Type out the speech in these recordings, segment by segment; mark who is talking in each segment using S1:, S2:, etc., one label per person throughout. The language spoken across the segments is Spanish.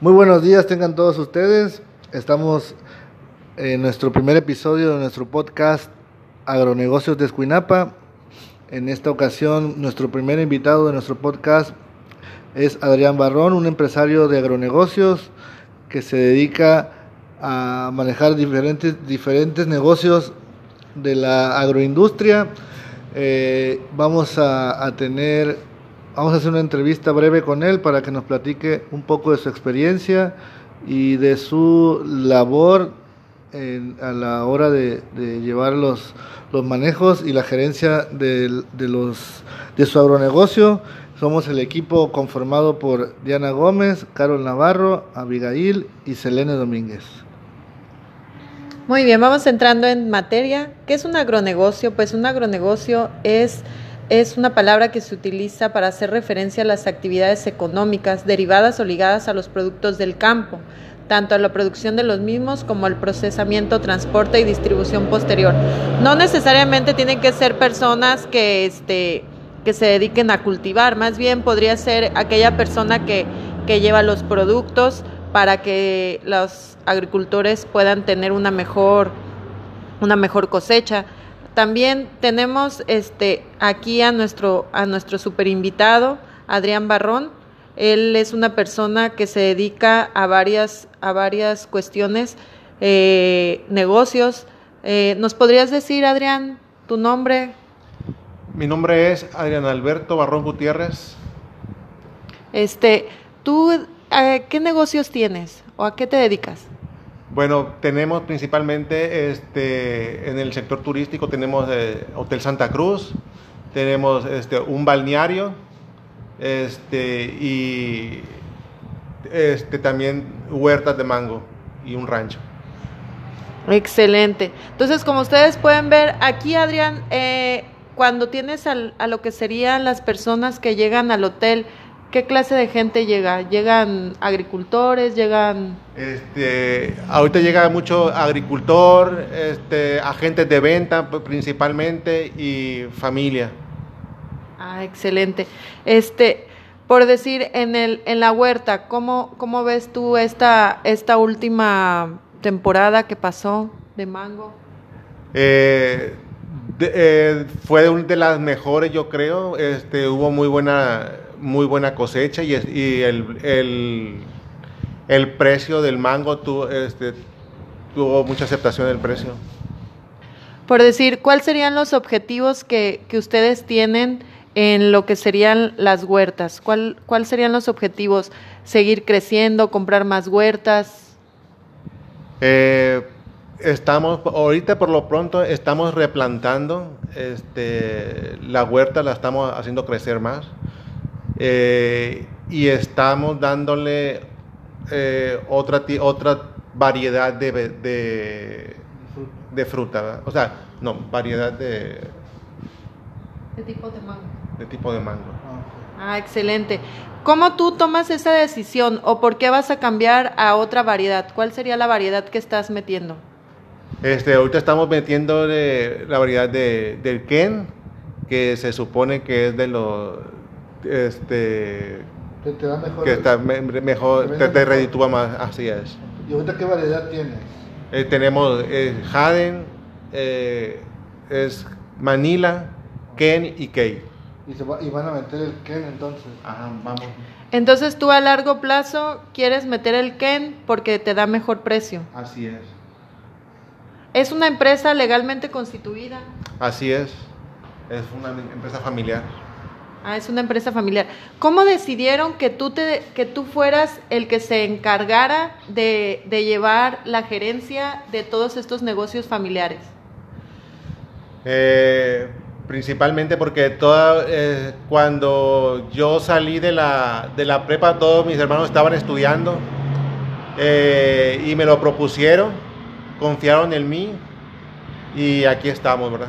S1: Muy buenos días, tengan todos ustedes. Estamos en nuestro primer episodio de nuestro podcast Agronegocios de Escuinapa. En esta ocasión, nuestro primer invitado de nuestro podcast es Adrián Barrón, un empresario de agronegocios que se dedica a manejar diferentes, diferentes negocios de la agroindustria. Eh, vamos a, a tener Vamos a hacer una entrevista breve con él para que nos platique un poco de su experiencia y de su labor a la hora de, llevar los, los, manejos y la gerencia de, los, de su agronegocio. Somos el equipo conformado por Diana Gómez, Carol Navarro, Abigail y Selene Domínguez.
S2: Muy bien, vamos entrando en materia. ¿Qué es un agronegocio? Pues un agronegocio es es una palabra que se utiliza para hacer referencia a las actividades económicas derivadas o ligadas a los productos del campo, tanto a la producción de los mismos como al procesamiento, transporte y distribución posterior. No necesariamente tienen que ser personas que, este, que se dediquen a cultivar, más bien podría ser aquella persona que, que lleva los productos para que los agricultores puedan tener una mejor, una mejor cosecha también tenemos este, aquí a nuestro, a nuestro super invitado, Adrián Barrón. Él es una persona que se dedica a varias, a varias cuestiones, eh, negocios. Eh, ¿Nos podrías decir, Adrián, tu nombre?
S3: Mi nombre es Adrián Alberto Barrón Gutiérrez.
S2: Este, ¿tú eh, qué negocios tienes o a qué te dedicas?
S3: Bueno, tenemos principalmente este, en el sector turístico, tenemos eh, Hotel Santa Cruz, tenemos este, un balneario este, y este, también huertas de mango y un rancho.
S2: Excelente. Entonces, como ustedes pueden ver, aquí Adrián, eh, cuando tienes a lo que serían las personas que llegan al hotel, ¿Qué clase de gente llega? ¿Llegan agricultores? ¿Llegan...?
S3: Este, ahorita llega mucho agricultor, este, agentes de venta principalmente y familia.
S2: Ah, excelente. Este, por decir, en, el, en la huerta, ¿cómo, cómo ves tú esta, esta última temporada que pasó de mango?
S3: Eh, eh, fue una de las mejores, yo creo. Este, hubo muy buena muy buena cosecha y, el, el, precio del mango tuvo, este, tuvo mucha aceptación del precio.
S2: Por decir, ¿cuáles serían los objetivos que, ustedes tienen en lo que serían las huertas? ¿Cuál, ¿Cuáles serían los objetivos? ¿Seguir creciendo, comprar más huertas?
S3: Eh, estamos, ahorita por lo pronto estamos replantando este, la huerta, la estamos haciendo crecer más. Eh, y estamos dándole eh, otra, otra variedad de, de, de fruta, o sea, no, variedad de...
S2: De tipo de mango.
S3: De tipo de mango.
S2: Ah, excelente. ¿Cómo tú tomas esa decisión o por qué vas a cambiar a otra variedad? ¿Cuál sería la variedad que estás metiendo?
S3: Este, ahorita estamos metiendo la variedad de, del Ken, que se supone que es de los este
S1: te, da mejor,
S3: que está mejor, te, te, reditúa más, así es.
S1: ¿Y ahorita qué variedad tienes?
S3: Eh, tenemos eh, Haden, eh, es Manila, Ken y Kay.
S1: Y, se va, y, van a meter el Ken entonces.
S3: Ajá, vamos.
S2: Entonces tú a largo plazo quieres meter el Ken porque te da mejor precio.
S3: Así es.
S2: ¿Es una empresa legalmente constituida?
S3: Así es. Es una empresa familiar.
S2: Ah, es una empresa familiar. ¿Cómo decidieron que tú, te, que tú fueras el que se encargara de, llevar la gerencia de todos estos negocios familiares?
S3: Eh, principalmente porque toda, eh, cuando yo salí de la, de la prepa, todos mis hermanos estaban estudiando eh, y me lo propusieron, confiaron en mí y aquí estamos, ¿verdad?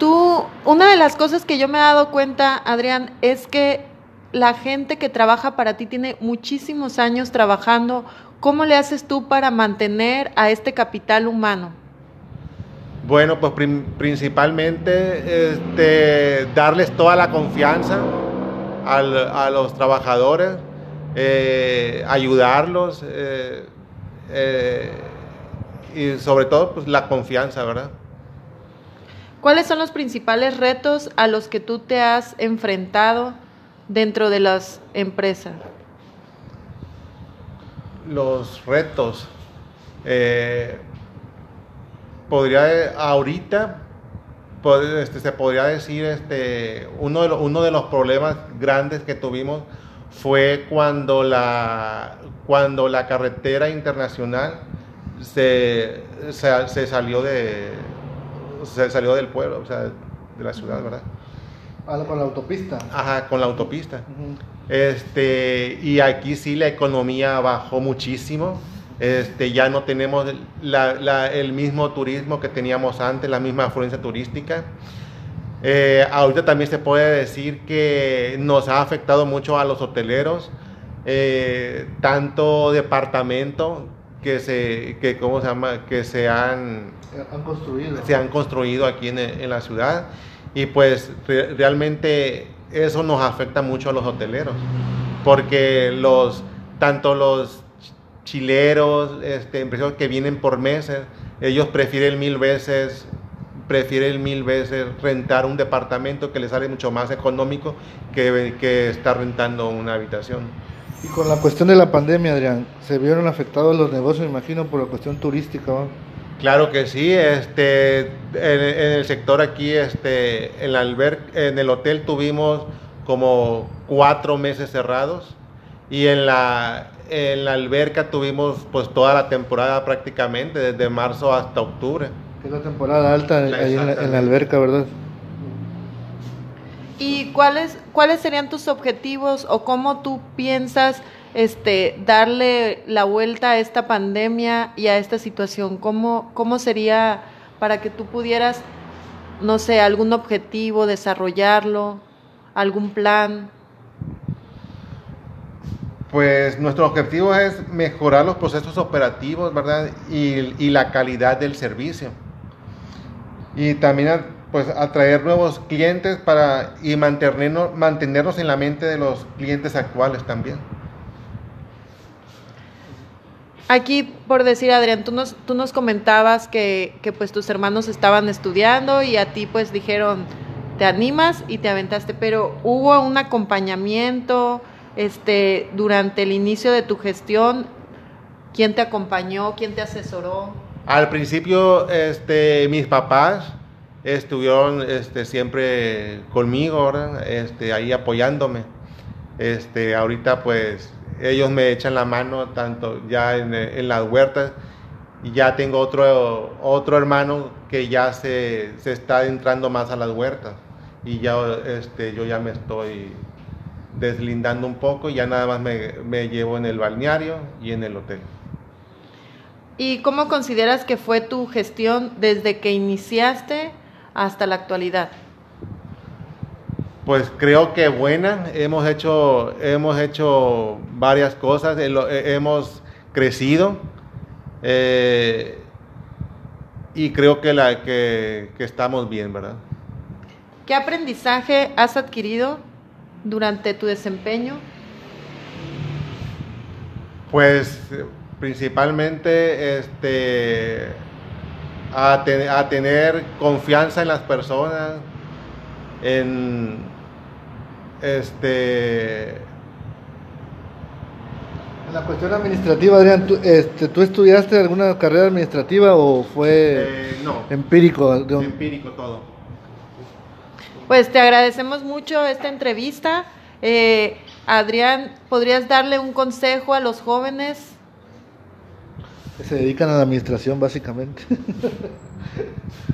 S2: Tú, una de las cosas que yo me he dado cuenta, Adrián, es que la gente que trabaja para ti tiene muchísimos años trabajando. ¿Cómo le haces tú para mantener a este capital humano?
S3: Bueno, pues principalmente este, darles toda la confianza a los trabajadores, eh, ayudarlos eh, eh, y sobre todo pues la confianza, ¿verdad?
S2: ¿Cuáles son los principales retos a los que tú te has enfrentado dentro de las empresas?
S3: Los retos. eh, podría, ahorita, este, se podría decir, este, uno de, los, uno de los problemas grandes que tuvimos fue cuando la, cuando la carretera internacional se, se salió de se salió del pueblo, o sea, de la ciudad, ¿verdad?
S1: Algo con la autopista.
S3: Ajá, con la autopista. Este, y aquí sí la economía bajó muchísimo. Este, ya no tenemos la- la- el mismo turismo que teníamos antes, la misma afluencia turística. Eh, ahorita también se puede decir que nos ha afectado mucho a los hoteleros, eh, tanto departamento que se, que, ¿cómo se llama? que se han
S1: Han construido.
S3: se han construido aquí en, en la ciudad y pues re- realmente eso nos afecta mucho a los hoteleros porque los tanto los ch- chileros este, empresarios que vienen por meses ellos prefieren mil veces prefieren mil veces rentar un departamento que les sale mucho más económico que, que estar rentando una habitación.
S1: Y con la cuestión de la pandemia, Adrián, se vieron afectados los negocios, imagino, por la cuestión turística. ¿no?
S3: Claro que sí, este, en, en el sector aquí, este, en, la alber- en el hotel tuvimos como cuatro meses cerrados y en la, en la alberca tuvimos pues toda la temporada prácticamente, desde marzo hasta octubre.
S1: Es la temporada alta ahí en la, en la alberca, ¿verdad?
S2: ¿Y cuáles, cuáles serían tus objetivos o cómo tú piensas este, darle la vuelta a esta pandemia y a esta situación? ¿Cómo, ¿Cómo sería para que tú pudieras, no sé, algún objetivo, desarrollarlo, algún plan?
S3: Pues nuestro objetivo es mejorar los procesos operativos, ¿verdad? Y, y la calidad del servicio. Y también pues atraer nuevos clientes para y mantenernos, mantenernos en la mente de los clientes actuales también.
S2: Aquí, por decir, Adrián, tú nos, tú nos comentabas que, que pues tus hermanos estaban estudiando y a ti pues dijeron, te animas y te aventaste, pero hubo un acompañamiento este, durante el inicio de tu gestión. ¿Quién te acompañó? ¿Quién te asesoró?
S3: Al principio, este, mis papás estuvieron este, siempre conmigo, ¿verdad? Este, ahí apoyándome. Este, ahorita pues ellos me echan la mano tanto ya en, en las huertas y ya tengo otro, otro hermano que ya se, se está entrando más a las huertas y ya este, yo ya me estoy deslindando un poco y ya nada más me, me llevo en el balneario y en el hotel.
S2: ¿Y cómo consideras que fue tu gestión desde que iniciaste hasta la actualidad?
S3: Pues creo que buena. Hemos hecho, hemos hecho varias cosas, eh, eh, hemos crecido eh, y creo que, la, que, que estamos bien, ¿verdad?
S2: ¿Qué aprendizaje has adquirido durante tu desempeño?
S3: Pues principalmente este, a, a tener confianza en las personas, en este
S1: En la cuestión administrativa, Adrián, ¿tú, este, ¿tú estudiaste alguna carrera administrativa o fue
S3: eh, no,
S1: empírico? de un-
S3: empírico todo.
S2: Pues te agradecemos mucho esta entrevista. Eh, Adrián, ¿podrías darle un consejo a los jóvenes?
S1: Se dedican a la administración, básicamente.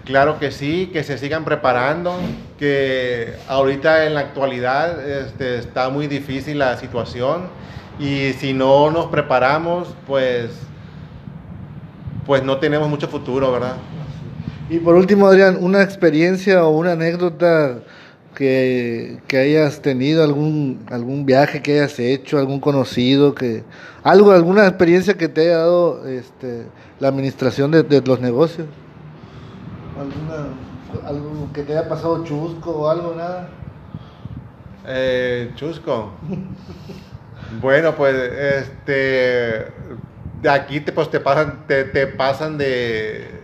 S3: Claro que sí, que se sigan preparando, que ahorita en la actualidad este, está muy difícil la situación y si no nos preparamos, pues, pues no tenemos mucho futuro, ¿verdad?
S1: Y por último, Adrián, una experiencia o una anécdota que, hayas tenido, algún, algún viaje que hayas hecho, algún conocido, que algo, alguna experiencia que te haya dado este, la administración de, de los negocios. Alguna, algo que te haya pasado chusco o algo, nada.
S3: Eh, Chusco. Bueno, pues este de aquí te, pues, te pasan te, te pasan de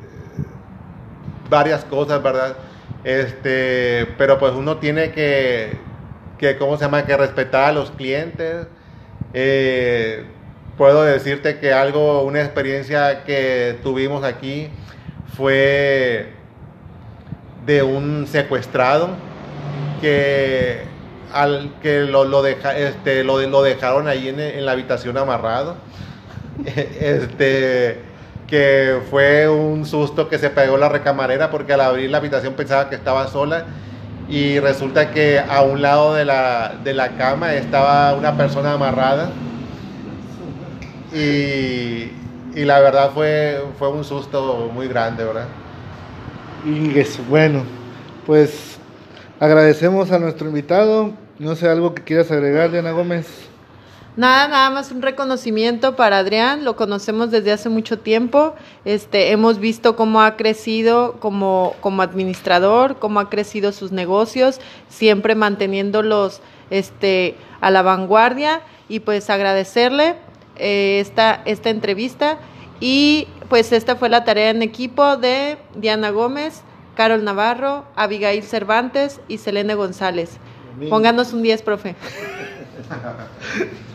S3: varias cosas, ¿verdad? Este, pero pues uno tiene que, que ¿cómo se llama? Que respetar a los clientes. Eh, puedo decirte que algo, una experiencia que tuvimos aquí fue de un secuestrado que al que lo, lo, deja, este, lo, lo dejaron ahí en, en, la habitación amarrado. Este, que fue un susto que se pegó la recamarera porque al abrir la habitación pensaba que estaba sola y resulta que a un lado de la, de la cama estaba una persona amarrada y, y la verdad fue, fue un susto muy grande, ¿verdad?
S1: Y es bueno, pues agradecemos a nuestro invitado. No sé, algo que quieras agregar, Diana Gómez.
S2: Nada, nada más un reconocimiento para Adrián, lo conocemos desde hace mucho tiempo, este, hemos visto cómo ha crecido como, como administrador, cómo ha crecido sus negocios, siempre manteniéndolos este, a la vanguardia. Y pues agradecerle eh, esta, esta entrevista. Y pues esta fue la tarea en equipo de Diana Gómez, Carol Navarro, Abigail Cervantes y Selene González. Pónganos un 10, profe.